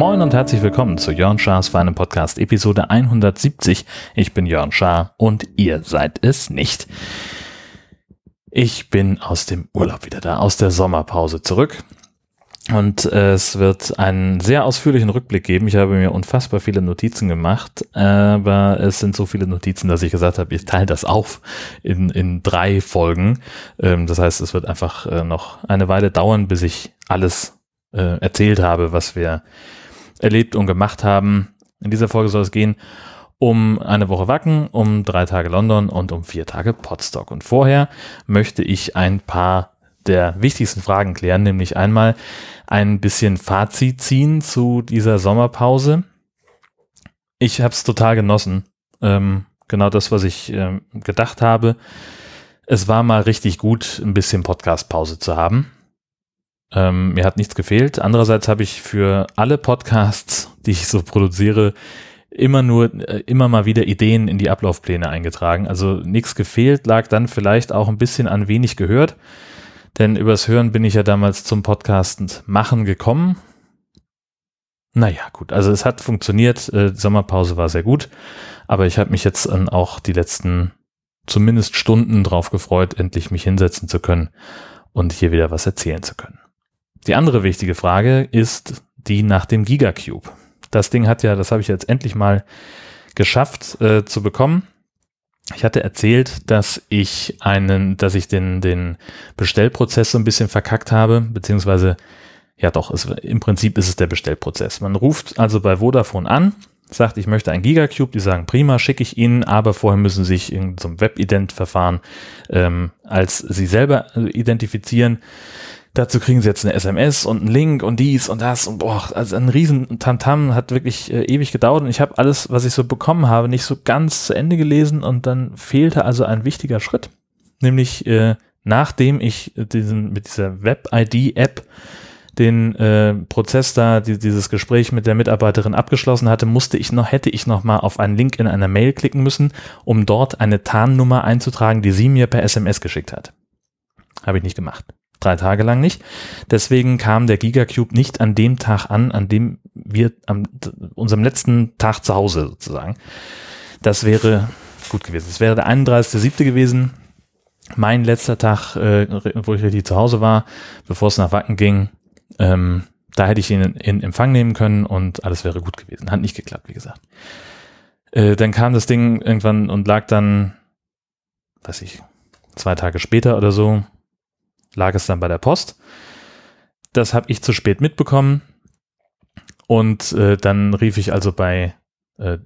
Moin und herzlich willkommen zu Jörn Schars Feinem Podcast Episode 170. Ich bin Jörn Schaar und ihr seid es nicht. Ich bin aus dem Urlaub wieder da, aus der Sommerpause zurück. Und äh, es wird einen sehr ausführlichen Rückblick geben. Ich habe mir unfassbar viele Notizen gemacht, aber es sind so viele Notizen, dass ich gesagt habe, ich teile das auf in, in drei Folgen. Ähm, das heißt, es wird einfach äh, noch eine Weile dauern, bis ich alles äh, erzählt habe, was wir erlebt und gemacht haben. In dieser Folge soll es gehen um eine Woche Wacken, um drei Tage London und um vier Tage Podstock. Und vorher möchte ich ein paar der wichtigsten Fragen klären, nämlich einmal ein bisschen Fazit ziehen zu dieser Sommerpause. Ich habe es total genossen. Ähm, genau das, was ich ähm, gedacht habe. Es war mal richtig gut, ein bisschen Podcast-Pause zu haben. Ähm, mir hat nichts gefehlt. Andererseits habe ich für alle Podcasts, die ich so produziere, immer nur, äh, immer mal wieder Ideen in die Ablaufpläne eingetragen. Also nichts gefehlt, lag dann vielleicht auch ein bisschen an wenig gehört. Denn übers Hören bin ich ja damals zum Podcast machen gekommen. Naja, gut, also es hat funktioniert. Äh, die Sommerpause war sehr gut. Aber ich habe mich jetzt auch die letzten zumindest Stunden drauf gefreut, endlich mich hinsetzen zu können und hier wieder was erzählen zu können. Die andere wichtige Frage ist die nach dem Gigacube. Das Ding hat ja, das habe ich jetzt endlich mal geschafft äh, zu bekommen. Ich hatte erzählt, dass ich einen, dass ich den, den Bestellprozess so ein bisschen verkackt habe, beziehungsweise, ja doch, es, im Prinzip ist es der Bestellprozess. Man ruft also bei Vodafone an, sagt, ich möchte ein Gigacube, die sagen, prima, schicke ich Ihnen, aber vorher müssen Sie sich in so einem Web-Ident-Verfahren ähm, als Sie selber identifizieren. Dazu kriegen sie jetzt eine SMS und einen Link und dies und das und boah, also ein riesen Tamtam hat wirklich äh, ewig gedauert und ich habe alles, was ich so bekommen habe, nicht so ganz zu Ende gelesen und dann fehlte also ein wichtiger Schritt, nämlich äh, nachdem ich diesen mit dieser Web-ID-App den äh, Prozess da, die, dieses Gespräch mit der Mitarbeiterin abgeschlossen hatte, musste ich noch, hätte ich noch mal auf einen Link in einer Mail klicken müssen, um dort eine Tarnnummer einzutragen, die sie mir per SMS geschickt hat. Habe ich nicht gemacht drei Tage lang nicht. Deswegen kam der Gigacube nicht an dem Tag an, an dem wir an unserem letzten Tag zu Hause sozusagen. Das wäre gut gewesen. Es wäre der 31.7. gewesen. Mein letzter Tag, äh, wo ich richtig zu Hause war, bevor es nach Wacken ging. Ähm, da hätte ich ihn in, in, Empfang nehmen können und alles wäre gut gewesen. Hat nicht geklappt, wie gesagt. Äh, dann kam das Ding irgendwann und lag dann, weiß ich, zwei Tage später oder so lag es dann bei der Post. Das habe ich zu spät mitbekommen. Und äh, dann rief ich also bei äh,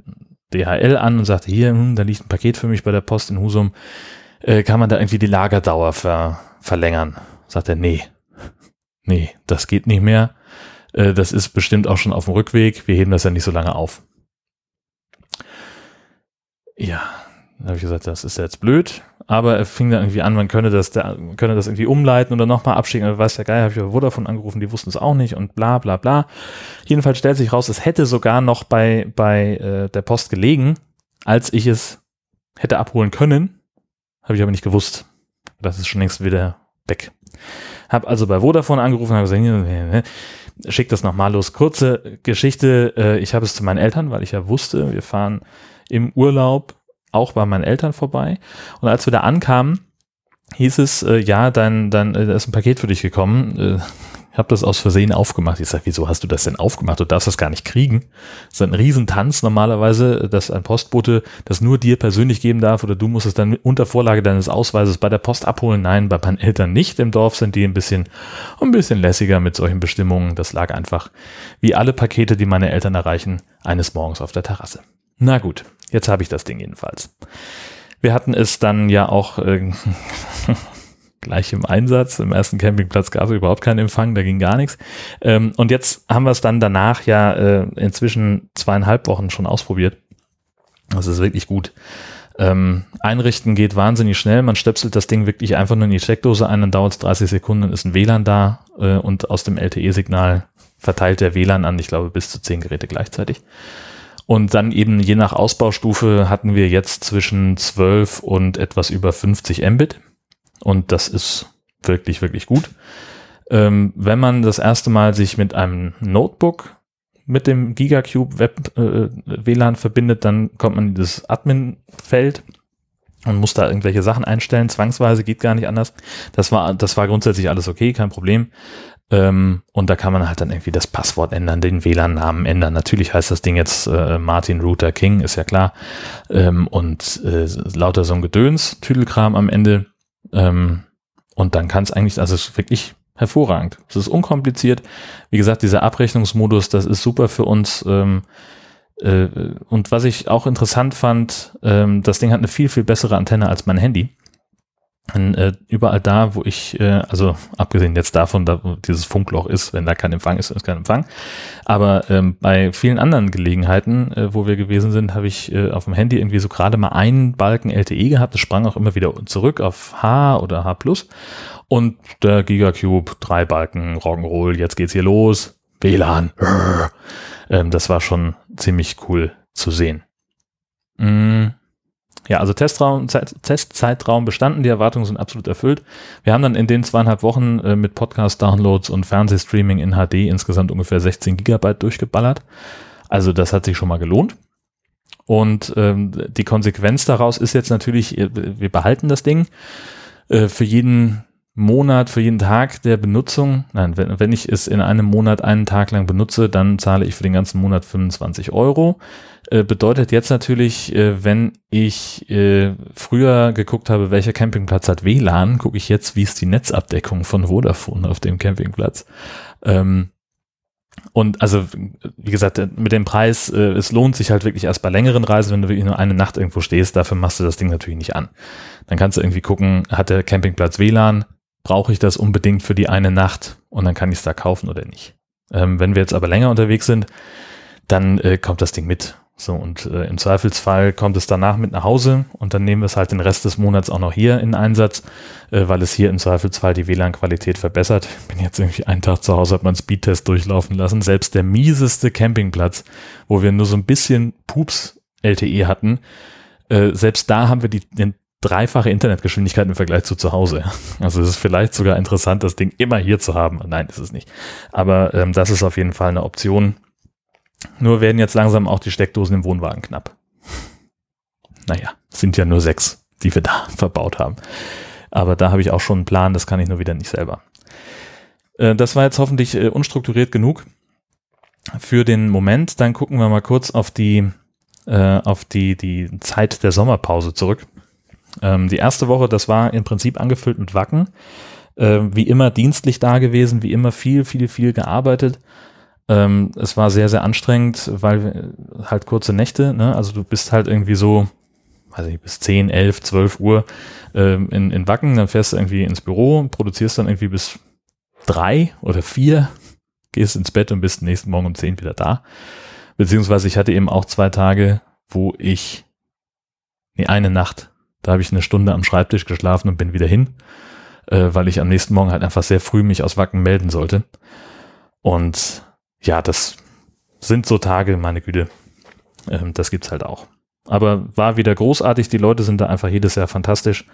DHL an und sagte, hier, hm, da liegt ein Paket für mich bei der Post in Husum. Äh, kann man da irgendwie die Lagerdauer ver verlängern? Sagt er, nee. Nee, das geht nicht mehr. Äh, das ist bestimmt auch schon auf dem Rückweg. Wir heben das ja nicht so lange auf. Ja, dann habe ich gesagt, das ist jetzt blöd aber er fing dann irgendwie an, man könne das, da, könne das irgendwie umleiten oder nochmal abschicken. Aber weiß der Geil, habe ich bei Vodafone angerufen, die wussten es auch nicht und bla bla bla. Jedenfalls stellt sich raus, es hätte sogar noch bei, bei äh, der Post gelegen, als ich es hätte abholen können. Habe ich aber nicht gewusst. Das ist schon längst wieder weg. Hab also bei Vodafone angerufen, habe gesagt, schick das nochmal los. Kurze Geschichte, äh, ich habe es zu meinen Eltern, weil ich ja wusste, wir fahren im Urlaub auch bei meinen Eltern vorbei. Und als wir da ankamen, hieß es, äh, ja, dein, dein, äh, ist ein Paket für dich gekommen. Äh, ich habe das aus Versehen aufgemacht. Ich sage, wieso hast du das denn aufgemacht? Du darfst das gar nicht kriegen. Das ist ein Riesentanz normalerweise, dass ein Postbote das nur dir persönlich geben darf oder du musst es dann unter Vorlage deines Ausweises bei der Post abholen. Nein, bei meinen Eltern nicht. Im Dorf sind die ein bisschen, ein bisschen lässiger mit solchen Bestimmungen. Das lag einfach, wie alle Pakete, die meine Eltern erreichen, eines Morgens auf der Terrasse. Na gut, Jetzt habe ich das Ding jedenfalls. Wir hatten es dann ja auch äh, gleich im Einsatz. Im ersten Campingplatz gab es überhaupt keinen Empfang, da ging gar nichts. Ähm, und jetzt haben wir es dann danach ja äh, inzwischen zweieinhalb Wochen schon ausprobiert. Das ist wirklich gut. Ähm, einrichten geht wahnsinnig schnell. Man stöpselt das Ding wirklich einfach nur in die Steckdose ein, dann dauert es 30 Sekunden, ist ein WLAN da äh, und aus dem LTE-Signal verteilt der WLAN an, ich glaube, bis zu zehn Geräte gleichzeitig. Und dann eben je nach Ausbaustufe hatten wir jetzt zwischen 12 und etwas über 50 Mbit. Und das ist wirklich, wirklich gut. Ähm, wenn man das erste Mal sich mit einem Notebook mit dem GigaCube Web äh, WLAN verbindet, dann kommt man in das Admin-Feld und muss da irgendwelche Sachen einstellen. Zwangsweise geht gar nicht anders. Das war, das war grundsätzlich alles okay, kein Problem. Ähm, und da kann man halt dann irgendwie das Passwort ändern, den WLAN-Namen ändern. Natürlich heißt das Ding jetzt äh, Martin Router King, ist ja klar. Ähm, und äh, lauter so ein Gedöns, Tüdelkram am Ende. Ähm, und dann kann es eigentlich, also es ist wirklich hervorragend. Es ist unkompliziert. Wie gesagt, dieser Abrechnungsmodus, das ist super für uns. Ähm, äh, und was ich auch interessant fand, ähm, das Ding hat eine viel, viel bessere Antenne als mein Handy. Und, äh, überall da, wo ich, äh, also abgesehen jetzt davon, da wo dieses Funkloch ist, wenn da kein Empfang ist, ist kein Empfang. Aber ähm, bei vielen anderen Gelegenheiten, äh, wo wir gewesen sind, habe ich äh, auf dem Handy irgendwie so gerade mal einen Balken LTE gehabt. Das sprang auch immer wieder zurück auf H oder H+. Und der Gigacube, drei Balken, Rock'n'Roll, jetzt geht's hier los. WLAN. Ähm, das war schon ziemlich cool zu sehen. Mm. Ja, also Testraum, Testzeitraum bestanden, die Erwartungen sind absolut erfüllt. Wir haben dann in den zweieinhalb Wochen äh, mit Podcast-Downloads und Fernsehstreaming in HD insgesamt ungefähr 16 Gigabyte durchgeballert. Also das hat sich schon mal gelohnt. Und ähm, die Konsequenz daraus ist jetzt natürlich, äh, wir behalten das Ding. Äh, für jeden Monat, für jeden Tag der Benutzung, nein, wenn, wenn ich es in einem Monat einen Tag lang benutze, dann zahle ich für den ganzen Monat 25 Euro. Äh, bedeutet jetzt natürlich, äh, wenn ich äh, früher geguckt habe, welcher Campingplatz hat WLAN, gucke ich jetzt, wie ist die Netzabdeckung von Vodafone auf dem Campingplatz. Ähm, und also, wie gesagt, mit dem Preis, äh, es lohnt sich halt wirklich erst bei längeren Reisen, wenn du wirklich nur eine Nacht irgendwo stehst, dafür machst du das Ding natürlich nicht an. Dann kannst du irgendwie gucken, hat der Campingplatz WLAN, brauche ich das unbedingt für die eine Nacht und dann kann ich es da kaufen oder nicht. Ähm, wenn wir jetzt aber länger unterwegs sind, dann äh, kommt das Ding mit. So, und äh, im Zweifelsfall kommt es danach mit nach Hause und dann nehmen wir es halt den Rest des Monats auch noch hier in Einsatz, äh, weil es hier im Zweifelsfall die WLAN-Qualität verbessert. Bin jetzt irgendwie einen Tag zu Hause, hat man Speedtest durchlaufen lassen. Selbst der mieseste Campingplatz, wo wir nur so ein bisschen Pups LTE hatten, äh, selbst da haben wir die, den dreifache Internetgeschwindigkeit im Vergleich zu zu Hause. Also es ist vielleicht sogar interessant, das Ding immer hier zu haben. Nein, ist es nicht. Aber ähm, das ist auf jeden Fall eine Option. Nur werden jetzt langsam auch die Steckdosen im Wohnwagen knapp. Naja, sind ja nur sechs, die wir da verbaut haben. Aber da habe ich auch schon einen Plan, das kann ich nur wieder nicht selber. Äh, das war jetzt hoffentlich äh, unstrukturiert genug für den Moment. Dann gucken wir mal kurz auf die, äh, auf die, die Zeit der Sommerpause zurück. Ähm, die erste Woche, das war im Prinzip angefüllt mit Wacken. Äh, wie immer dienstlich da gewesen, wie immer viel, viel, viel gearbeitet. Ähm, es war sehr, sehr anstrengend, weil halt kurze Nächte, ne? also du bist halt irgendwie so, weiß ich, bis 10, 11, 12 Uhr ähm, in, in Wacken, dann fährst du irgendwie ins Büro, produzierst dann irgendwie bis drei oder vier, gehst ins Bett und bist nächsten Morgen um 10 wieder da. Beziehungsweise ich hatte eben auch zwei Tage, wo ich, nee, eine Nacht, da habe ich eine Stunde am Schreibtisch geschlafen und bin wieder hin, äh, weil ich am nächsten Morgen halt einfach sehr früh mich aus Wacken melden sollte. Und ja, das sind so Tage, meine Güte. Ähm, das gibt's halt auch. Aber war wieder großartig. Die Leute sind da einfach jedes Jahr fantastisch.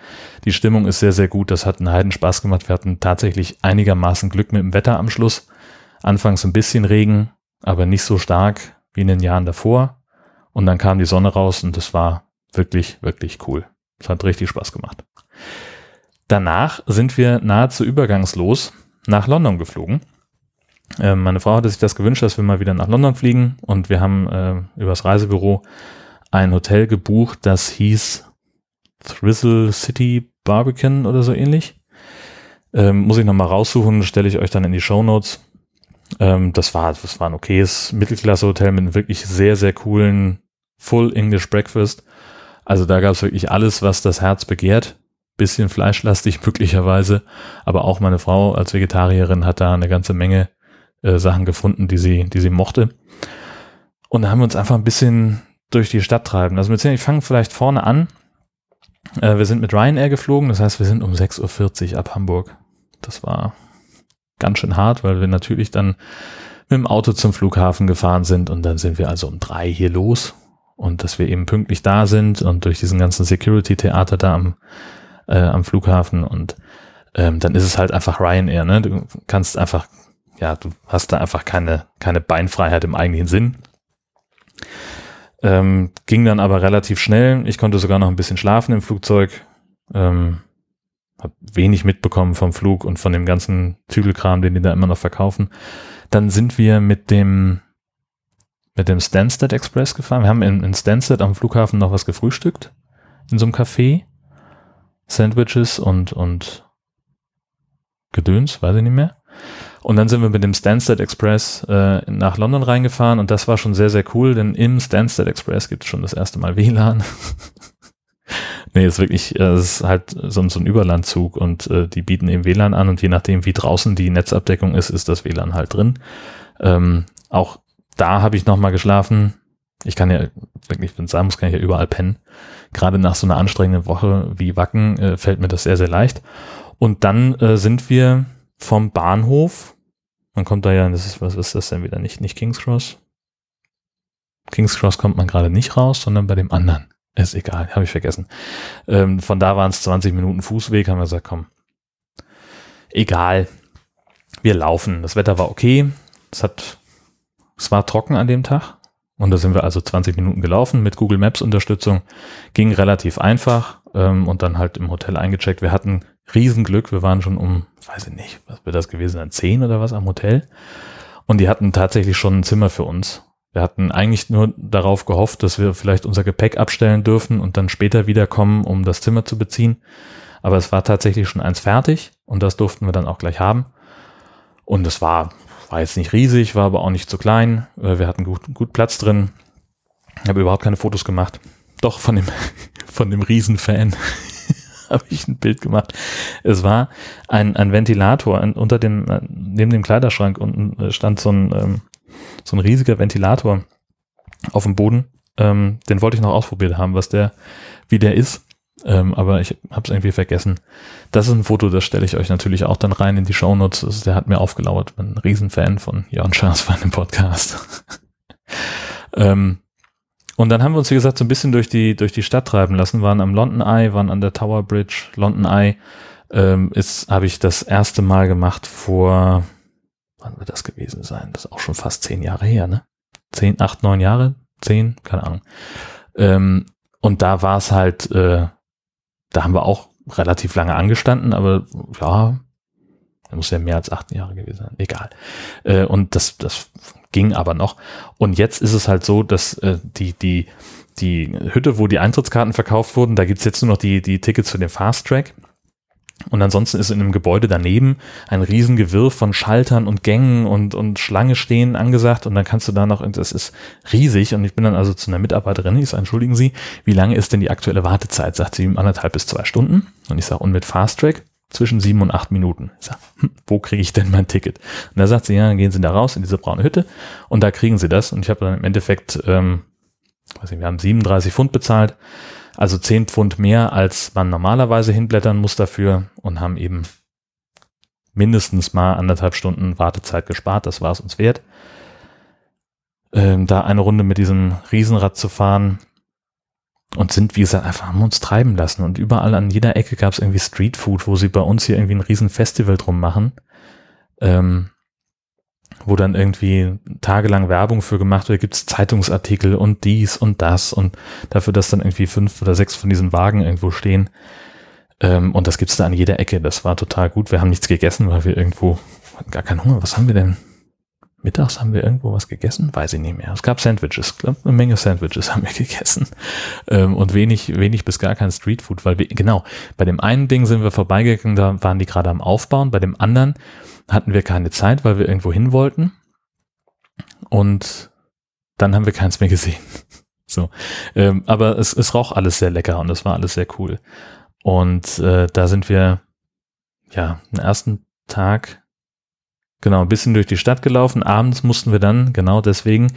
Die Stimmung ist sehr, sehr gut. Das hat einen Heiden Spaß gemacht. Wir hatten tatsächlich einigermaßen Glück mit dem Wetter am Schluss. Anfangs ein bisschen Regen, aber nicht so stark wie in den Jahren davor. Und dann kam die Sonne raus und das war wirklich, wirklich cool. Es hat richtig Spaß gemacht. Danach sind wir nahezu übergangslos nach London geflogen. Äh, meine Frau hatte sich das gewünscht, dass wir mal wieder nach London fliegen und wir haben äh, übers Reisebüro ein Hotel gebucht, das hieß Thrizzle City Barbican oder so ähnlich. Ähm, muss ich nochmal raussuchen, stelle ich euch dann in die Show Notes. Ähm, das war, das war ein okayes Mittelklasse-Hotel mit einem wirklich sehr, sehr coolen Full English Breakfast also da gab es wirklich alles, was das Herz begehrt. Bisschen fleischlastig möglicherweise, aber auch meine Frau als Vegetarierin hat da eine ganze Menge äh, Sachen gefunden, die sie, die sie mochte. Und da haben wir uns einfach ein bisschen durch die Stadt treiben. Also ich fange vielleicht vorne an. Äh, wir sind mit Ryanair geflogen, das heißt, wir sind um 6.40 Uhr ab Hamburg. Das war ganz schön hart, weil wir natürlich dann mit dem Auto zum Flughafen gefahren sind und dann sind wir also um drei hier los und dass wir eben pünktlich da sind und durch diesen ganzen Security-Theater da am, äh, am Flughafen und ähm, dann ist es halt einfach Ryanair, ne? Du kannst einfach, ja, du hast da einfach keine, keine Beinfreiheit im eigentlichen Sinn. Ähm, ging dann aber relativ schnell. Ich konnte sogar noch ein bisschen schlafen im Flugzeug. Ähm, hab wenig mitbekommen vom Flug und von dem ganzen Zügelkram, den die da immer noch verkaufen. Dann sind wir mit dem mit dem Stansted Express gefahren. Wir haben in, in Stansted am Flughafen noch was gefrühstückt in so einem Café. Sandwiches und und Gedöns, weiß ich nicht mehr. Und dann sind wir mit dem Stansted Express äh, nach London reingefahren und das war schon sehr, sehr cool, denn im Stansted Express gibt es schon das erste Mal WLAN. nee, ist wirklich, äh, es ist halt so, so ein Überlandzug und äh, die bieten eben WLAN an und je nachdem, wie draußen die Netzabdeckung ist, ist das WLAN halt drin. Ähm, auch da habe ich nochmal geschlafen. Ich kann ja wenn es sein muss, kann ich ja überall pennen. Gerade nach so einer anstrengenden Woche wie Wacken äh, fällt mir das sehr, sehr leicht. Und dann äh, sind wir vom Bahnhof, man kommt da ja, das ist, was ist das denn wieder? Nicht, nicht King's Cross? King's Cross kommt man gerade nicht raus, sondern bei dem anderen. Ist egal, habe ich vergessen. Ähm, von da waren es 20 Minuten Fußweg, haben wir gesagt, komm, egal, wir laufen. Das Wetter war okay, es hat, es war trocken an dem Tag und da sind wir also 20 Minuten gelaufen mit Google Maps Unterstützung. Ging relativ einfach ähm, und dann halt im Hotel eingecheckt. Wir hatten Riesenglück. Wir waren schon um, weiß ich nicht, was wird das gewesen sein, zehn oder was am Hotel. Und die hatten tatsächlich schon ein Zimmer für uns. Wir hatten eigentlich nur darauf gehofft, dass wir vielleicht unser Gepäck abstellen dürfen und dann später wiederkommen, um das Zimmer zu beziehen. Aber es war tatsächlich schon eins fertig und das durften wir dann auch gleich haben. Und es war, war jetzt nicht riesig, war aber auch nicht zu klein. Äh, wir hatten gut, gut Platz drin. Ich habe überhaupt keine Fotos gemacht. Doch von dem, von dem Riesenfan. habe ich ein Bild gemacht. Es war ein, ein Ventilator ein, unter dem, neben dem Kleiderschrank unten äh, stand so ein, ähm, so ein riesiger Ventilator auf dem Boden. Ähm, den wollte ich noch ausprobiert haben, was der, wie der ist. Ähm, aber ich habe es irgendwie vergessen. Das ist ein Foto, das stelle ich euch natürlich auch dann rein in die Shownotes. Also der hat mir aufgelauert. Bin ein Riesenfan von Jörn Schaas von dem Podcast. ähm, und dann haben wir uns, wie gesagt, so ein bisschen durch die, durch die Stadt treiben lassen, waren am London Eye, waren an der Tower Bridge. London Eye ähm, ist, habe ich das erste Mal gemacht vor, wann wird das gewesen sein? Das ist auch schon fast zehn Jahre her, ne? Zehn, acht, neun Jahre? Zehn? Keine Ahnung. Ähm, und da war es halt, äh, da haben wir auch relativ lange angestanden, aber ja, da muss ja mehr als acht Jahre gewesen sein. Egal. Äh, und das, das ging aber noch. Und jetzt ist es halt so, dass äh, die, die, die Hütte, wo die Eintrittskarten verkauft wurden, da gibt's jetzt nur noch die, die Tickets für den Fast Track. Und ansonsten ist in einem Gebäude daneben ein Riesengewirr von Schaltern und Gängen und, und Schlange stehen angesagt. Und dann kannst du da noch, das ist riesig. Und ich bin dann also zu einer Mitarbeiterin, ich sage, entschuldigen Sie, wie lange ist denn die aktuelle Wartezeit? Sagt sie, anderthalb bis zwei Stunden. Und ich sage, und mit Fast Track? zwischen sieben und acht Minuten. Ich sag, hm, wo kriege ich denn mein Ticket? Und da sagt sie, ja, dann gehen Sie da raus in diese braune Hütte und da kriegen Sie das. Und ich habe dann im Endeffekt, ähm, weiß nicht, wir haben 37 Pfund bezahlt, also 10 Pfund mehr, als man normalerweise hinblättern muss dafür und haben eben mindestens mal anderthalb Stunden Wartezeit gespart. Das war es uns wert. Ähm, da eine Runde mit diesem Riesenrad zu fahren, und sind, wie gesagt, einfach haben uns treiben lassen. Und überall an jeder Ecke gab es irgendwie Streetfood, wo sie bei uns hier irgendwie ein riesen Festival drum machen. Ähm, wo dann irgendwie tagelang Werbung für gemacht wird, gibt es Zeitungsartikel und dies und das und dafür, dass dann irgendwie fünf oder sechs von diesen Wagen irgendwo stehen. Ähm, und das gibt's da an jeder Ecke. Das war total gut. Wir haben nichts gegessen, weil wir irgendwo gar keinen Hunger. Was haben wir denn? Mittags haben wir irgendwo was gegessen? Weiß ich nicht mehr. Es gab Sandwiches, glaub, eine Menge Sandwiches haben wir gegessen. Ähm, und wenig, wenig bis gar kein Streetfood, weil wir, genau, bei dem einen Ding sind wir vorbeigegangen, da waren die gerade am Aufbauen, bei dem anderen hatten wir keine Zeit, weil wir irgendwo hin wollten. Und dann haben wir keins mehr gesehen. So. Ähm, aber es, es roch alles sehr lecker und es war alles sehr cool. Und äh, da sind wir, ja, den ersten Tag Genau, ein bisschen durch die Stadt gelaufen. Abends mussten wir dann, genau deswegen,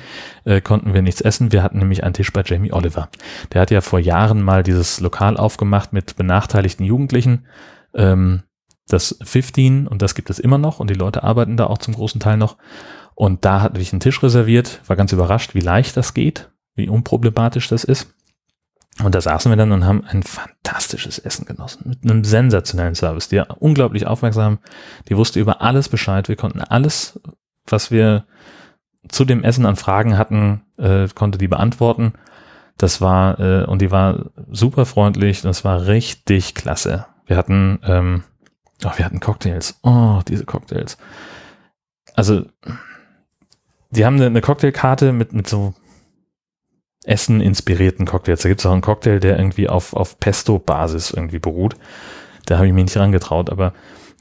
äh, konnten wir nichts essen. Wir hatten nämlich einen Tisch bei Jamie Oliver. Der hat ja vor Jahren mal dieses Lokal aufgemacht mit benachteiligten Jugendlichen. Ähm, das 15 und das gibt es immer noch und die Leute arbeiten da auch zum großen Teil noch. Und da hatte ich einen Tisch reserviert, war ganz überrascht, wie leicht das geht, wie unproblematisch das ist. Und da saßen wir dann und haben ein fantastisches Essen genossen, mit einem sensationellen Service. Die war unglaublich aufmerksam, die wusste über alles Bescheid. Wir konnten alles, was wir zu dem Essen an Fragen hatten, äh, konnte die beantworten. Das war, äh, und die war super freundlich, das war richtig klasse. Wir hatten, ähm, oh, wir hatten Cocktails. Oh, diese Cocktails. Also, die haben eine, Cocktailkarte mit, mit so Essen-inspirierten Cocktails. Da gibt es auch einen Cocktail, der irgendwie auf, auf Pesto-Basis irgendwie beruht. Da habe ich mich nicht rangetraut, aber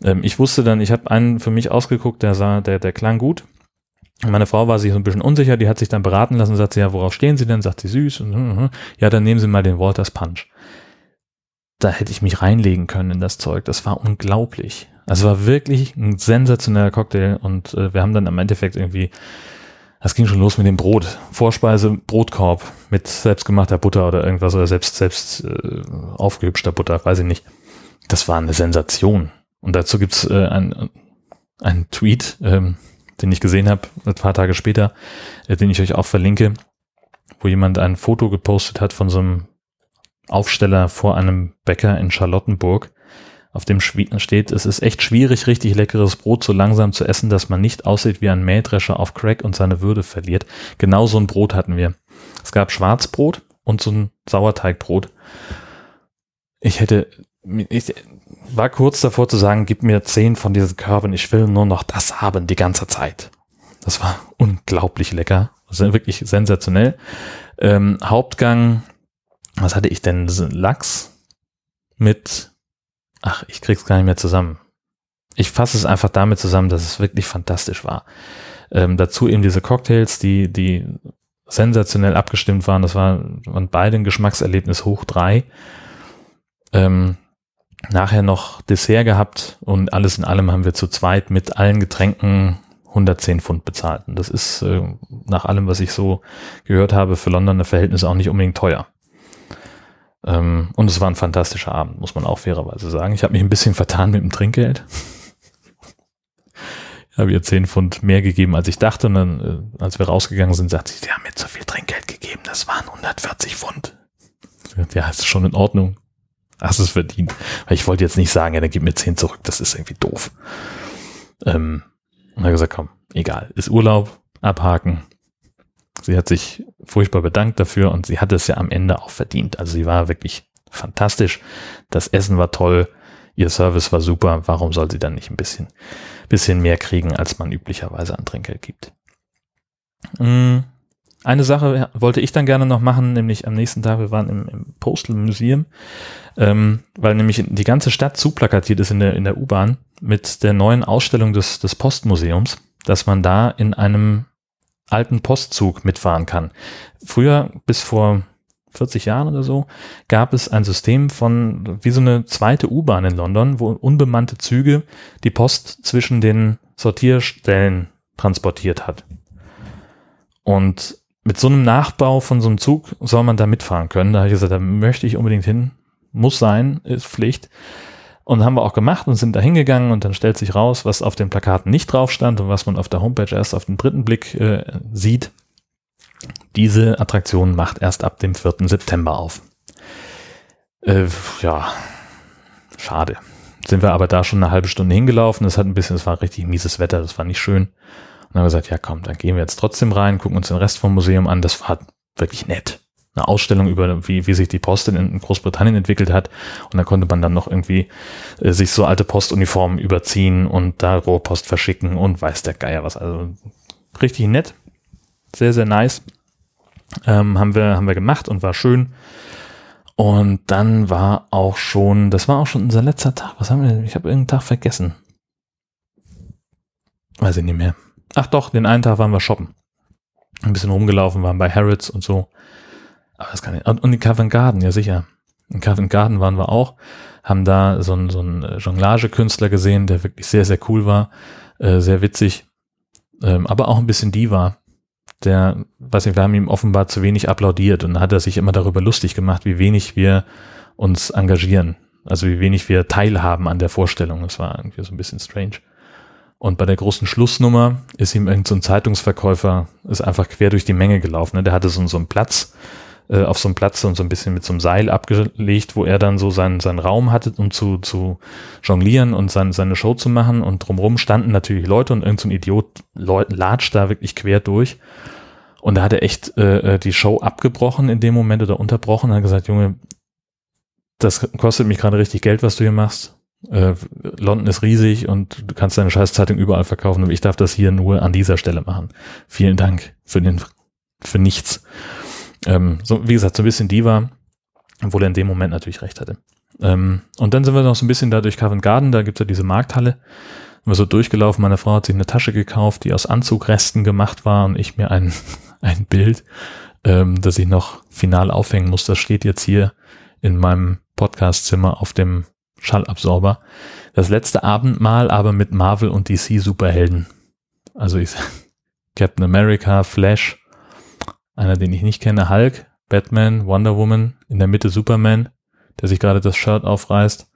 ähm, ich wusste dann, ich habe einen für mich ausgeguckt, der sah, der, der klang gut. Meine Frau war sich so ein bisschen unsicher, die hat sich dann beraten lassen, sagt sie, ja, worauf stehen Sie denn? Sagt sie süß und hm, hm. ja, dann nehmen Sie mal den Walters Punch. Da hätte ich mich reinlegen können in das Zeug. Das war unglaublich. Also war wirklich ein sensationeller Cocktail und äh, wir haben dann im Endeffekt irgendwie das ging schon los mit dem Brot. Vorspeise, Brotkorb mit selbstgemachter Butter oder irgendwas oder selbst, selbst äh, aufgehübschter Butter, weiß ich nicht. Das war eine Sensation. Und dazu gibt's äh, ein, ein Tweet, ähm, den ich gesehen habe, ein paar Tage später, äh, den ich euch auch verlinke, wo jemand ein Foto gepostet hat von so einem Aufsteller vor einem Bäcker in Charlottenburg auf dem steht, es ist echt schwierig, richtig leckeres Brot so langsam zu essen, dass man nicht aussieht wie ein Mähdrescher auf Crack und seine Würde verliert. Genau so ein Brot hatten wir. Es gab Schwarzbrot und so ein Sauerteigbrot. Ich hätte, ich war kurz davor zu sagen, gib mir zehn von diesen Körben, ich will nur noch das haben die ganze Zeit. Das war unglaublich lecker. Also wirklich sensationell. Ähm, Hauptgang, was hatte ich denn? Lachs mit ach, ich krieg's gar nicht mehr zusammen. Ich fasse es einfach damit zusammen, dass es wirklich fantastisch war. Ähm, dazu eben diese Cocktails, die, die sensationell abgestimmt waren. Das war, waren beide ein Geschmackserlebnis hoch drei. Ähm, nachher noch Dessert gehabt und alles in allem haben wir zu zweit mit allen Getränken 110 Pfund bezahlt. Und das ist äh, nach allem, was ich so gehört habe, für Londoner Verhältnisse auch nicht unbedingt teuer. Ähm, und es war ein fantastischer Abend, muss man auch fairerweise sagen. Ich habe mich ein bisschen vertan mit dem Trinkgeld. ich habe ihr 10 Pfund mehr gegeben, als ich dachte. Und dann, äh, als wir rausgegangen sind, sagte sie, sie haben mir zu viel Trinkgeld gegeben. Das waren 140 Pfund. Ja, ist schon in Ordnung. Hast es verdient. Weil ich wollte jetzt nicht sagen, ja, dann gib mir 10 zurück. Das ist irgendwie doof. Ähm, und er gesagt, komm, egal. Ist Urlaub, abhaken. Sie hat sich furchtbar bedankt dafür und sie hat es ja am Ende auch verdient. Also sie war wirklich fantastisch. Das Essen war toll. Ihr Service war super. Warum soll sie dann nicht ein bisschen, bisschen mehr kriegen, als man üblicherweise an Trinkgeld gibt? Mm, eine Sache wollte ich dann gerne noch machen, nämlich am nächsten Tag, wir waren im, im Postal Museum, ähm, weil nämlich die ganze Stadt zuplakatiert ist in der, in der U-Bahn mit der neuen Ausstellung des, des Postmuseums, dass man da in einem alten Postzug mitfahren kann. Früher, bis vor 40 Jahren oder so, gab es ein System von, wie so eine zweite U-Bahn in London, wo unbemannte Züge die Post zwischen den Sortierstellen transportiert hat. Und mit so einem Nachbau von so einem Zug soll man da mitfahren können. Da habe ich gesagt, da möchte ich unbedingt hin. Muss sein, ist Pflicht. Und haben wir auch gemacht und sind da hingegangen und dann stellt sich raus, was auf den Plakaten nicht drauf stand und was man auf der Homepage erst auf den dritten Blick äh, sieht. Diese Attraktion macht erst ab dem 4. September auf. Äh, ja, schade. Sind wir aber da schon eine halbe Stunde hingelaufen. Es hat ein bisschen, es war richtig mieses Wetter, das war nicht schön. Und dann haben wir gesagt, ja komm, dann gehen wir jetzt trotzdem rein, gucken uns den Rest vom Museum an. Das war wirklich nett eine Ausstellung über, wie, wie sich die Post in, Großbritannien entwickelt hat. Und da konnte man dann noch irgendwie äh, sich so alte Postuniformen überziehen und da Rohrpost verschicken und weiß der Geier was. Also richtig nett. Sehr, sehr nice. Ähm, haben wir, haben wir gemacht und war schön. Und dann war auch schon, das war auch schon unser letzter Tag. Was haben wir denn? Ich habe irgendeinen Tag vergessen. Weiß ich nicht mehr. Ach doch, den einen Tag waren wir shoppen. Ein bisschen rumgelaufen, waren bei Harrods und so. Aber das kann ich. Und, und in Covent Garden, ja sicher. In Covent Garden waren wir auch, haben da so einen, so einen äh, Jonglagekünstler gesehen, der wirklich sehr, sehr cool war, äh, sehr witzig, ähm, aber auch ein bisschen Diva. Der, weiß nicht, wir haben ihm offenbar zu wenig applaudiert und dann hat er sich immer darüber lustig gemacht, wie wenig wir uns engagieren. Also wie wenig wir teilhaben an der Vorstellung. Das war irgendwie so ein bisschen strange. Und bei der großen Schlussnummer ist ihm irgendein so Zeitungsverkäufer, ist einfach quer durch die Menge gelaufen. Ne? Der hatte so, so einen Platz, äh, auf so einem Platz und so ein bisschen mit so einem Seil abgelegt, wo er dann so seinen, seinen Raum hatte, um zu, zu jonglieren und sein, seine Show zu machen. Und drumherum standen natürlich Leute und irgendein so Idiot latscht da wirklich quer durch. Und da hat er echt äh, äh, die Show abgebrochen in dem Moment oder unterbrochen und hat gesagt, Junge, das kostet mich gerade richtig Geld, was du hier machst. Äh, London ist riesig und du kannst deine Scheißzeitung überall verkaufen, aber ich darf das hier nur an dieser Stelle machen. Vielen Dank für den, für nichts. Ähm, so, wie gesagt, so ein bisschen Diva, obwohl er in dem Moment natürlich recht hatte. Ähm, und dann sind wir noch so ein bisschen da durch Covent Garden, da gibt's ja diese Markthalle. Sind wir so durchgelaufen, meine Frau hat sich eine Tasche gekauft, die aus Anzugresten gemacht war und ich mir ein, ein Bild, ähm, das ich noch final aufhängen muss. Das steht jetzt hier in meinem Podcastzimmer auf dem Schallabsorber. Das letzte Abendmahl aber mit Marvel und DC Superhelden. Also ich, Captain America, Flash, einer, den ich nicht kenne, Hulk, Batman, Wonder Woman, in der Mitte Superman, der sich gerade das Shirt aufreißt.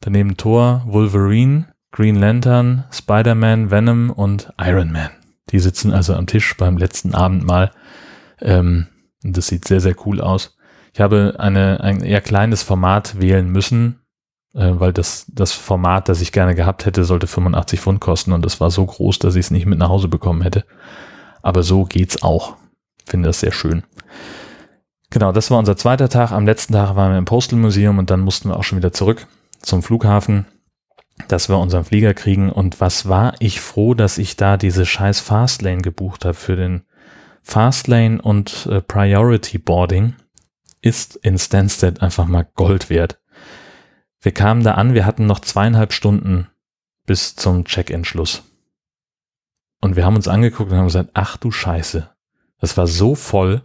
Daneben Thor, Wolverine, Green Lantern, Spider-Man, Venom und Iron Man. Die sitzen also am Tisch beim letzten Abendmahl. Ähm, das sieht sehr, sehr cool aus. Ich habe eine, ein eher kleines Format wählen müssen, äh, weil das, das Format, das ich gerne gehabt hätte, sollte 85 Pfund kosten und das war so groß, dass ich es nicht mit nach Hause bekommen hätte. Aber so geht's auch. Finde das sehr schön. Genau, das war unser zweiter Tag. Am letzten Tag waren wir im Postal Museum und dann mussten wir auch schon wieder zurück zum Flughafen, dass wir unseren Flieger kriegen. Und was war ich froh, dass ich da diese scheiß Fastlane gebucht habe für den Fastlane und äh, Priority Boarding ist in Stansted einfach mal Gold wert. Wir kamen da an, wir hatten noch zweieinhalb Stunden bis zum Check-in-Schluss. Und wir haben uns angeguckt und haben gesagt, ach du Scheiße, das war so voll.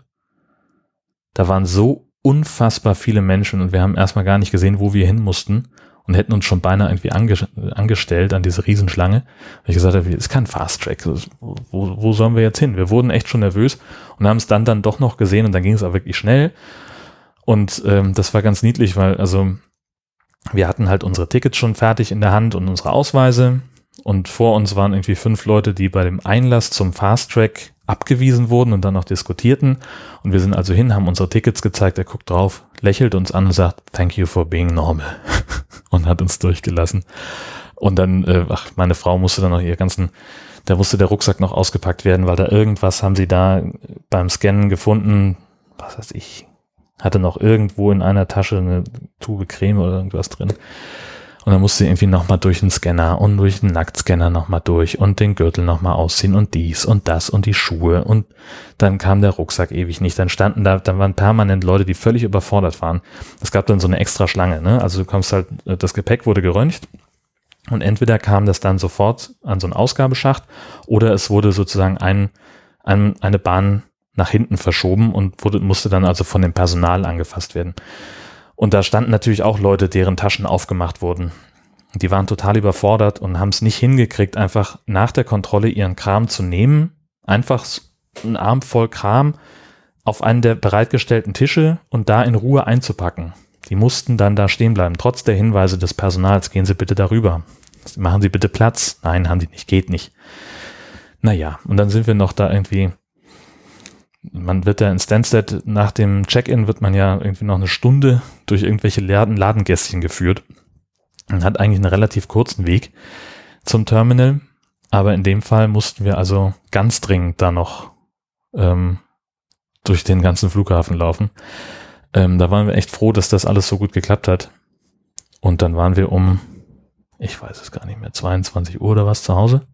Da waren so unfassbar viele Menschen und wir haben erstmal gar nicht gesehen, wo wir hin mussten und hätten uns schon beinahe irgendwie ange angestellt an diese Riesenschlange. Weil ich gesagt habe, ist kein Fast Track. Wo, wo sollen wir jetzt hin? Wir wurden echt schon nervös und haben es dann dann doch noch gesehen und dann ging es auch wirklich schnell. Und ähm, das war ganz niedlich, weil also wir hatten halt unsere Tickets schon fertig in der Hand und unsere Ausweise. Und vor uns waren irgendwie fünf Leute, die bei dem Einlass zum Fast Track abgewiesen wurden und dann noch diskutierten. Und wir sind also hin, haben unsere Tickets gezeigt, er guckt drauf, lächelt uns an und sagt, thank you for being normal. und hat uns durchgelassen. Und dann, äh, ach, meine Frau musste dann noch ihr ganzen, da musste der Rucksack noch ausgepackt werden, weil da irgendwas haben sie da beim Scannen gefunden, was weiß ich, hatte noch irgendwo in einer Tasche eine Tube Creme oder irgendwas drin. Und dann musste sie irgendwie nochmal durch den Scanner und durch den Nacktscanner nochmal durch und den Gürtel nochmal ausziehen und dies und das und die Schuhe und dann kam der Rucksack ewig nicht. Dann standen da, dann waren permanent Leute, die völlig überfordert waren. Es gab dann so eine extra Schlange, ne? Also du kommst halt, das Gepäck wurde geröntgt und entweder kam das dann sofort an so einen Ausgabeschacht oder es wurde sozusagen ein, ein, eine Bahn nach hinten verschoben und wurde, musste dann also von dem Personal angefasst werden. Und da standen natürlich auch Leute, deren Taschen aufgemacht wurden. Die waren total überfordert und haben es nicht hingekriegt, einfach nach der Kontrolle ihren Kram zu nehmen, einfach einen Arm voll Kram auf einen der bereitgestellten Tische und da in Ruhe einzupacken. Die mussten dann da stehen bleiben, trotz der Hinweise des Personals, gehen Sie bitte darüber. Machen Sie bitte Platz. Nein, haben die nicht, geht nicht. Naja, und dann sind wir noch da irgendwie man wird ja in Stansted nach dem Check-in wird man ja irgendwie noch eine Stunde durch irgendwelche Laden Ladengästchen geführt und hat eigentlich einen relativ kurzen Weg zum Terminal. Aber in dem Fall mussten wir also ganz dringend da noch ähm, durch den ganzen Flughafen laufen. Ähm, da waren wir echt froh, dass das alles so gut geklappt hat. Und dann waren wir um, ich weiß es gar nicht mehr, 22 Uhr oder was zu Hause.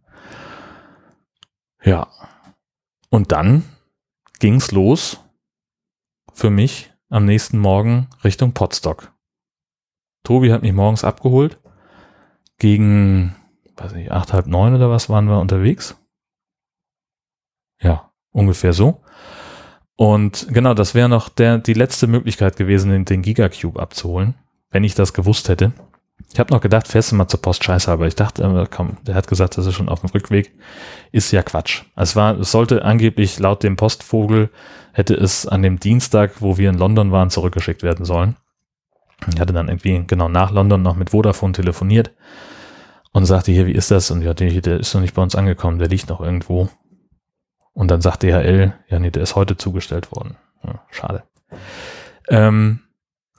Ja. Und dann ging's los für mich am nächsten Morgen Richtung Potsdok. Tobi hat mich morgens abgeholt. Gegen, weiß nicht, acht, halb neun oder was waren wir unterwegs? Ja, ungefähr so. Und genau, das wäre noch der, die letzte Möglichkeit gewesen, den, den Gigacube abzuholen, wenn ich das gewusst hätte. Ich habe noch gedacht, fährst du mal zur Post scheiße, aber ich dachte, komm, der hat gesagt, das ist schon auf dem Rückweg. Ist ja Quatsch. Es war, es sollte angeblich laut dem Postvogel, hätte es an dem Dienstag, wo wir in London waren, zurückgeschickt werden sollen. Ich hatte dann irgendwie genau nach London noch mit Vodafone telefoniert. und sagte hier, wie ist das? Und ja, der, der ist noch nicht bei uns angekommen, der liegt noch irgendwo. Und dann sagt DHL, ja, nee, der ist heute zugestellt worden. Ja, schade. Ähm,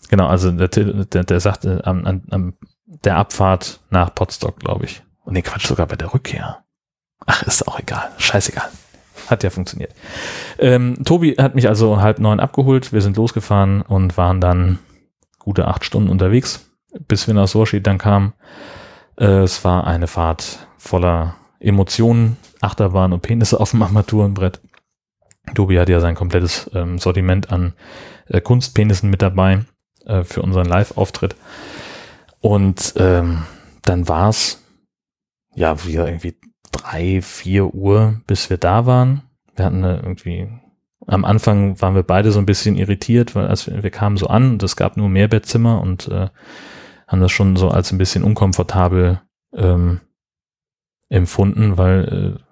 genau, also der, der, der sagte am, am, am der Abfahrt nach Potsdok, glaube ich. Und nee, Quatsch, sogar bei der Rückkehr. Ach, ist auch egal. Scheißegal. Hat ja funktioniert. Ähm, Tobi hat mich also halb neun abgeholt. Wir sind losgefahren und waren dann gute acht Stunden unterwegs, bis wir nach Sochi dann kamen. Äh, es war eine Fahrt voller Emotionen, Achterbahn und Penisse auf dem Armaturenbrett. Tobi hat ja sein komplettes ähm, Sortiment an äh, Kunstpenissen mit dabei äh, für unseren Live-Auftritt. Und ähm, dann war's ja wieder irgendwie drei, vier Uhr, bis wir da waren. Wir hatten irgendwie, am Anfang waren wir beide so ein bisschen irritiert, weil als wir, wir kamen so an und es gab nur Mehrbettzimmer und äh, haben das schon so als ein bisschen unkomfortabel ähm, empfunden, weil, äh,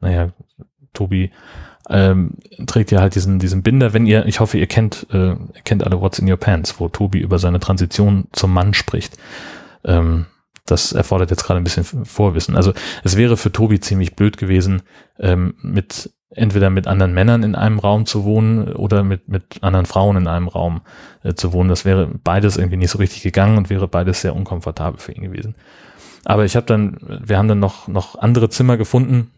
naja, Tobi ähm, trägt ja halt diesen, diesen Binder, wenn ihr, ich hoffe, ihr kennt, äh, ihr kennt alle What's in Your Pants, wo Tobi über seine Transition zum Mann spricht. Ähm, das erfordert jetzt gerade ein bisschen Vorwissen. Also es wäre für Tobi ziemlich blöd gewesen, ähm, mit entweder mit anderen Männern in einem Raum zu wohnen oder mit, mit anderen Frauen in einem Raum äh, zu wohnen. Das wäre beides irgendwie nicht so richtig gegangen und wäre beides sehr unkomfortabel für ihn gewesen. Aber ich habe dann, wir haben dann noch, noch andere Zimmer gefunden,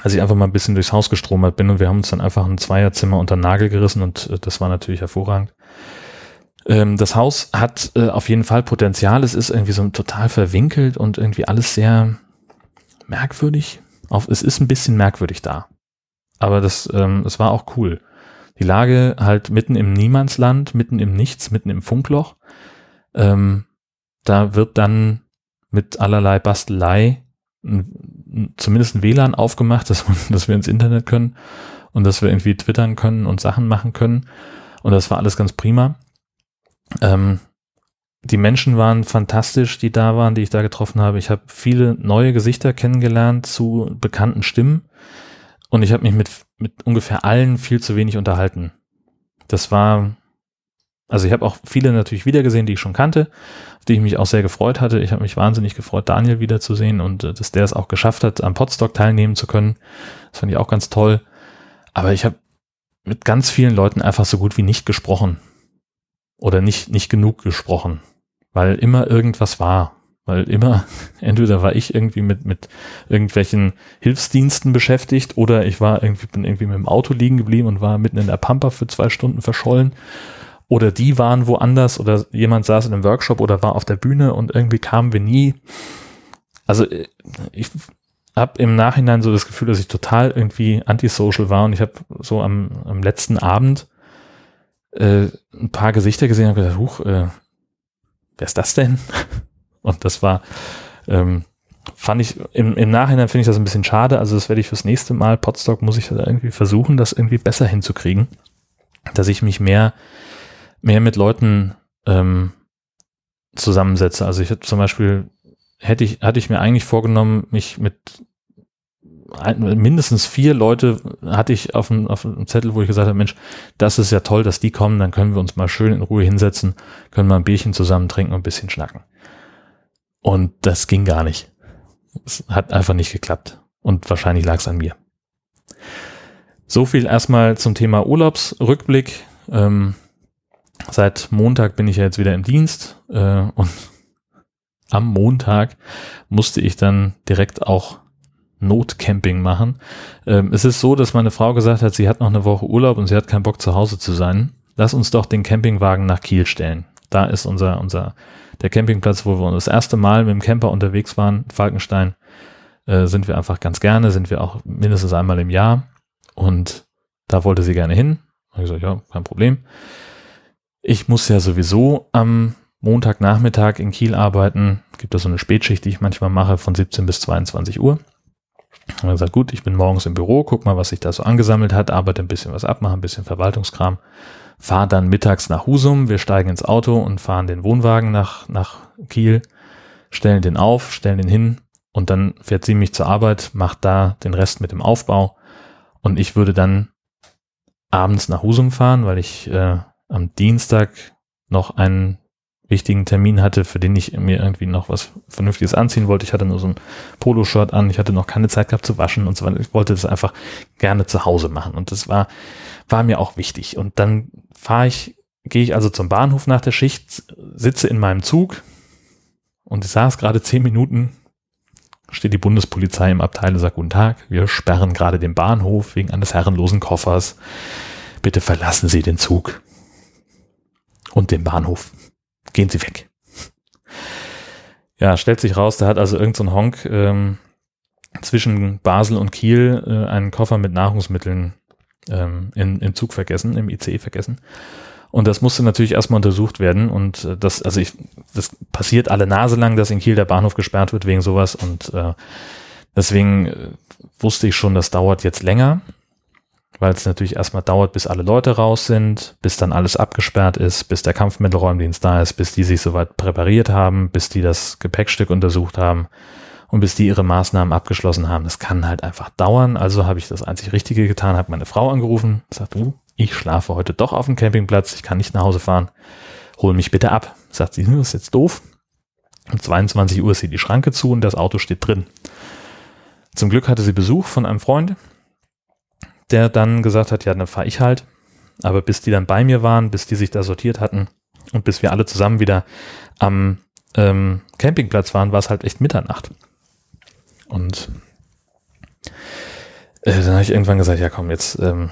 als ich einfach mal ein bisschen durchs Haus gestromert bin und wir haben uns dann einfach ein Zweierzimmer unter den Nagel gerissen und äh, das war natürlich hervorragend. Ähm, das Haus hat äh, auf jeden Fall Potenzial. Es ist irgendwie so total verwinkelt und irgendwie alles sehr merkwürdig. Auf, es ist ein bisschen merkwürdig da. Aber das, ähm, es war auch cool. Die Lage halt mitten im Niemandsland, mitten im Nichts, mitten im Funkloch. Ähm, da wird dann mit allerlei Bastelei zumindest ein WLAN aufgemacht, dass, dass wir ins Internet können und dass wir irgendwie twittern können und Sachen machen können. Und das war alles ganz prima. Ähm, die Menschen waren fantastisch, die da waren, die ich da getroffen habe. Ich habe viele neue Gesichter kennengelernt zu bekannten Stimmen und ich habe mich mit, mit ungefähr allen viel zu wenig unterhalten. Das war, also ich habe auch viele natürlich wiedergesehen, die ich schon kannte, auf die ich mich auch sehr gefreut hatte. Ich habe mich wahnsinnig gefreut, Daniel wiederzusehen und äh, dass der es auch geschafft hat, am Podstock teilnehmen zu können. Das fand ich auch ganz toll. Aber ich habe mit ganz vielen Leuten einfach so gut wie nicht gesprochen oder nicht, nicht genug gesprochen, weil immer irgendwas war. Weil immer, entweder war ich irgendwie mit, mit irgendwelchen Hilfsdiensten beschäftigt oder ich war irgendwie, bin irgendwie mit dem Auto liegen geblieben und war mitten in der Pampa für zwei Stunden verschollen. Oder die waren woanders oder jemand saß in einem Workshop oder war auf der Bühne und irgendwie kamen wir nie. Also äh, ich habe im Nachhinein so das Gefühl, dass ich total irgendwie antisocial war und ich habe so am, am letzten Abend äh, ein paar Gesichter gesehen und gedacht, huch, äh, wer ist das denn? Und das war, ähm, fand ich, im, im Nachhinein finde ich das ein bisschen schade. Also das werde ich fürs nächste Mal, Podstock, muss ich da irgendwie versuchen, das irgendwie besser hinzukriegen. Dass ich mich mehr, mehr mit Leuten ähm, zusammensetze. Also ich hätte zum Beispiel, hätte ich, hatte ich mir eigentlich vorgenommen, mich mit mindestens vier Leute hatte ich auf dem, auf dem Zettel, wo ich gesagt habe, Mensch, das ist ja toll, dass die kommen, dann können wir uns mal schön in Ruhe hinsetzen, können mal ein Bierchen zusammen trinken und ein bisschen schnacken. Und das ging gar nicht. Es hat einfach nicht geklappt. Und wahrscheinlich lag es an mir. So viel erstmal zum Thema Urlaubsrückblick. Ähm, seit Montag bin ich ja jetzt wieder im Dienst äh, und am Montag musste ich dann direkt auch Notcamping machen. Ähm, es ist so, dass meine Frau gesagt hat, sie hat noch eine Woche Urlaub und sie hat keinen Bock zu Hause zu sein. Lass uns doch den Campingwagen nach Kiel stellen. Da ist unser, unser, der Campingplatz, wo wir das erste Mal mit dem Camper unterwegs waren, Falkenstein, äh, sind wir einfach ganz gerne, sind wir auch mindestens einmal im Jahr. Und da wollte sie gerne hin. Und ich gesagt, ja, kein Problem. Ich muss ja sowieso am Montagnachmittag in Kiel arbeiten. Gibt da so eine Spätschicht, die ich manchmal mache, von 17 bis 22 Uhr. Und er sagt, gut, ich bin morgens im Büro, guck mal, was sich da so angesammelt hat, arbeite ein bisschen was ab, mache ein bisschen Verwaltungskram, fahre dann mittags nach Husum, wir steigen ins Auto und fahren den Wohnwagen nach, nach Kiel, stellen den auf, stellen den hin und dann fährt sie mich zur Arbeit, macht da den Rest mit dem Aufbau und ich würde dann abends nach Husum fahren, weil ich äh, am Dienstag noch einen wichtigen Termin hatte, für den ich mir irgendwie noch was Vernünftiges anziehen wollte. Ich hatte nur so ein Poloshirt an, ich hatte noch keine Zeit gehabt zu waschen und so weiter. Ich wollte das einfach gerne zu Hause machen und das war, war mir auch wichtig. Und dann fahre ich, gehe ich also zum Bahnhof nach der Schicht, sitze in meinem Zug und ich saß gerade zehn Minuten, steht die Bundespolizei im Abteil und sagt, guten Tag, wir sperren gerade den Bahnhof wegen eines herrenlosen Koffers. Bitte verlassen Sie den Zug und den Bahnhof gehen Sie weg. Ja, stellt sich raus, da hat also irgendein so Honk ähm, zwischen Basel und Kiel äh, einen Koffer mit Nahrungsmitteln ähm, in, im Zug vergessen, im ICE vergessen. Und das musste natürlich erstmal untersucht werden. Und äh, das, also ich, das passiert alle Nase lang, dass in Kiel der Bahnhof gesperrt wird wegen sowas. Und äh, deswegen äh, wusste ich schon, das dauert jetzt länger weil es natürlich erstmal dauert, bis alle Leute raus sind, bis dann alles abgesperrt ist, bis der Kampfmittelräumdienst da ist, bis die sich soweit präpariert haben, bis die das Gepäckstück untersucht haben und bis die ihre Maßnahmen abgeschlossen haben. Das kann halt einfach dauern. Also habe ich das einzig Richtige getan, habe meine Frau angerufen, sagt, du, ich schlafe heute doch auf dem Campingplatz, ich kann nicht nach Hause fahren, hol mich bitte ab. Sagt sie, hm, das ist jetzt doof. Um 22 Uhr ist sie die Schranke zu und das Auto steht drin. Zum Glück hatte sie Besuch von einem Freund, der dann gesagt hat, ja, dann fahre ich halt. Aber bis die dann bei mir waren, bis die sich da sortiert hatten und bis wir alle zusammen wieder am ähm, Campingplatz waren, war es halt echt Mitternacht. Und äh, dann habe ich irgendwann gesagt, ja komm, jetzt, ähm,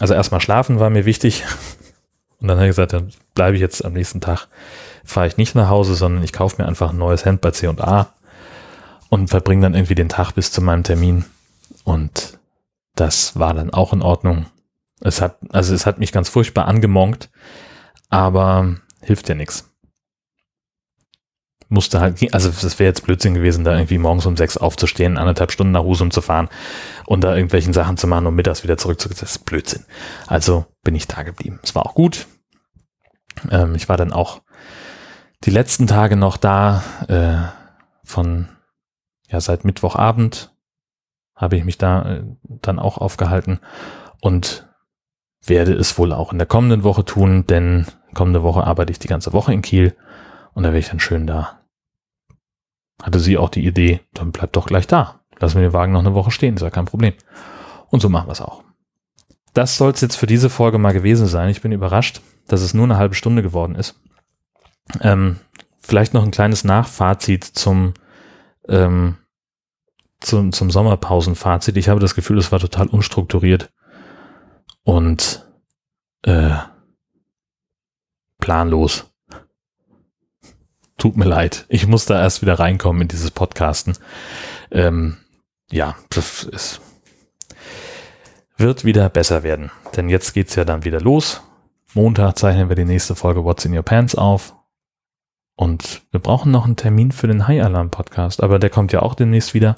also erstmal schlafen war mir wichtig. Und dann habe ich gesagt, dann bleibe ich jetzt am nächsten Tag, fahre ich nicht nach Hause, sondern ich kaufe mir einfach ein neues Hemd bei C&A und verbringe dann irgendwie den Tag bis zu meinem Termin. Und das war dann auch in Ordnung. Es hat, also es hat mich ganz furchtbar angemonkt, aber hilft ja nichts. Musste halt, also das wäre jetzt Blödsinn gewesen, da irgendwie morgens um sechs aufzustehen, anderthalb Stunden nach Husum zu fahren und da irgendwelchen Sachen zu machen und mittags wieder zurückzugehen. Das ist Blödsinn. Also bin ich da geblieben. Es war auch gut. Ähm, ich war dann auch die letzten Tage noch da, äh, von, ja, seit Mittwochabend habe ich mich da äh, dann auch aufgehalten und werde es wohl auch in der kommenden Woche tun, denn kommende Woche arbeite ich die ganze Woche in Kiel und da wäre ich dann schön da. Hatte sie auch die Idee, dann bleibt doch gleich da. Lassen wir den Wagen noch eine Woche stehen, ist ja kein Problem. Und so machen wir es auch. Das soll es jetzt für diese Folge mal gewesen sein. Ich bin überrascht, dass es nur eine halbe Stunde geworden ist. Ähm, vielleicht noch ein kleines Nachfazit zum ähm, zum, zum Sommerpausenfazit. Ich habe das Gefühl, es war total unstrukturiert und äh, planlos. Tut mir leid. Ich muss da erst wieder reinkommen in dieses Podcasten. Ähm, ja, das ist, wird wieder besser werden. Denn jetzt geht's ja dann wieder los. Montag zeichnen wir die nächste Folge What's in Your Pants auf. Und wir brauchen noch einen Termin für den High Alarm Podcast, aber der kommt ja auch demnächst wieder.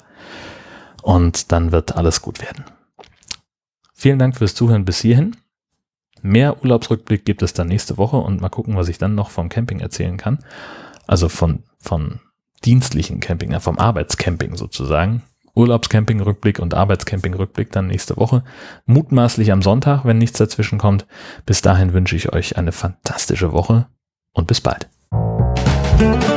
Und dann wird alles gut werden. Vielen Dank fürs Zuhören bis hierhin. Mehr Urlaubsrückblick gibt es dann nächste Woche und mal gucken, was ich dann noch vom Camping erzählen kann. Also von, von dienstlichen Camping, vom Arbeitscamping sozusagen. Urlaubscamping-Rückblick und Arbeitscamping-Rückblick dann nächste Woche. Mutmaßlich am Sonntag, wenn nichts dazwischen kommt. Bis dahin wünsche ich euch eine fantastische Woche und bis bald. Thank you.